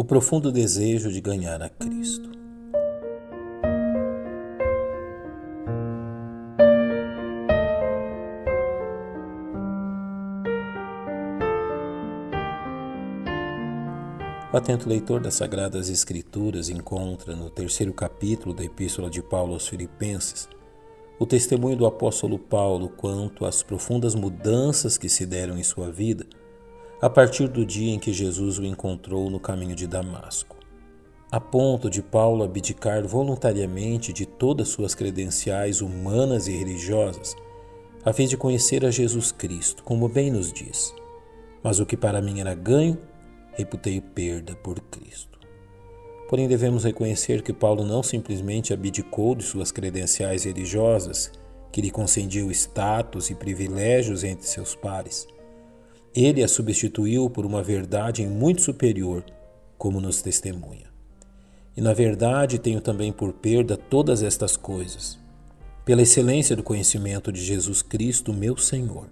o profundo desejo de ganhar a Cristo. O atento leitor das Sagradas Escrituras encontra no terceiro capítulo da Epístola de Paulo aos Filipenses o testemunho do apóstolo Paulo quanto às profundas mudanças que se deram em sua vida a partir do dia em que Jesus o encontrou no caminho de Damasco, a ponto de Paulo abdicar voluntariamente de todas suas credenciais humanas e religiosas, a fim de conhecer a Jesus Cristo, como bem nos diz. Mas o que para mim era ganho, reputei perda por Cristo. Porém, devemos reconhecer que Paulo não simplesmente abdicou de suas credenciais religiosas, que lhe concediam status e privilégios entre seus pares ele a substituiu por uma verdade muito superior, como nos testemunha. E na verdade tenho também por perda todas estas coisas, pela excelência do conhecimento de Jesus Cristo, meu Senhor,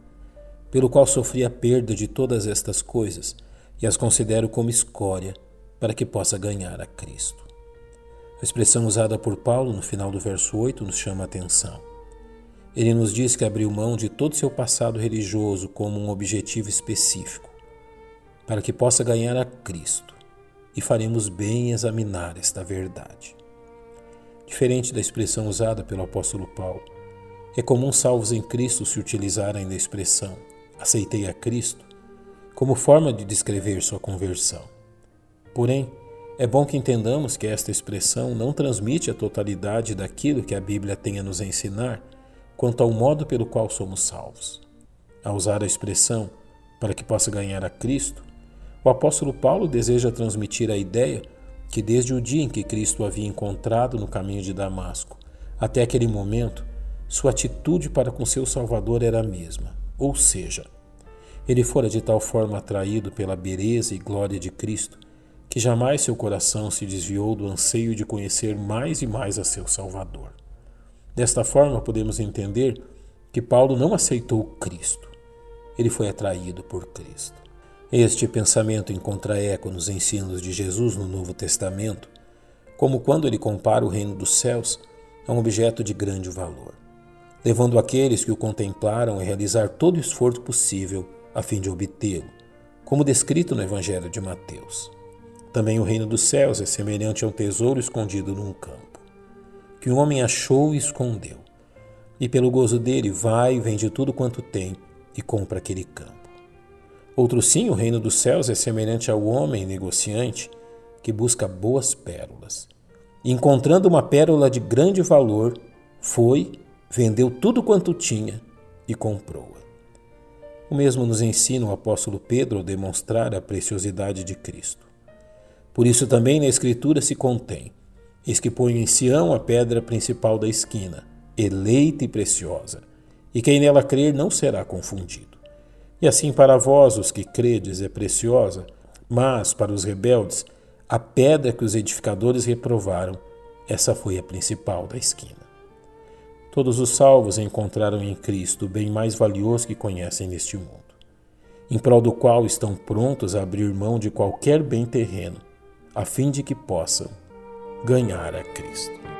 pelo qual sofri a perda de todas estas coisas e as considero como escória para que possa ganhar a Cristo. A expressão usada por Paulo no final do verso 8 nos chama a atenção. Ele nos diz que abriu mão de todo seu passado religioso como um objetivo específico, para que possa ganhar a Cristo, e faremos bem em examinar esta verdade. Diferente da expressão usada pelo apóstolo Paulo, é comum salvos em Cristo se utilizarem da expressão aceitei a Cristo como forma de descrever sua conversão. Porém, é bom que entendamos que esta expressão não transmite a totalidade daquilo que a Bíblia tem a nos ensinar quanto ao modo pelo qual somos salvos. Ao usar a expressão para que possa ganhar a Cristo, o apóstolo Paulo deseja transmitir a ideia que desde o dia em que Cristo o havia encontrado no caminho de Damasco até aquele momento, sua atitude para com seu Salvador era a mesma, ou seja, ele fora de tal forma atraído pela beleza e glória de Cristo que jamais seu coração se desviou do anseio de conhecer mais e mais a seu Salvador. Desta forma, podemos entender que Paulo não aceitou Cristo, ele foi atraído por Cristo. Este pensamento encontra eco nos ensinos de Jesus no Novo Testamento, como quando ele compara o reino dos céus a um objeto de grande valor, levando aqueles que o contemplaram a realizar todo o esforço possível a fim de obtê-lo, como descrito no Evangelho de Mateus. Também o reino dos céus é semelhante a um tesouro escondido num campo que o homem achou e escondeu. E pelo gozo dele vai, vende tudo quanto tem e compra aquele campo. Outro sim, o reino dos céus é semelhante ao homem negociante que busca boas pérolas. E encontrando uma pérola de grande valor, foi, vendeu tudo quanto tinha e comprou-a. O mesmo nos ensina o apóstolo Pedro ao demonstrar a preciosidade de Cristo. Por isso também na Escritura se contém: Eis que ponho em Sião a pedra principal da esquina, eleita e preciosa, e quem nela crer não será confundido. E assim para vós, os que credes, é preciosa, mas para os rebeldes, a pedra que os edificadores reprovaram, essa foi a principal da esquina. Todos os salvos encontraram em Cristo o bem mais valioso que conhecem neste mundo, em prol do qual estão prontos a abrir mão de qualquer bem terreno, a fim de que possam ganhar a Cristo.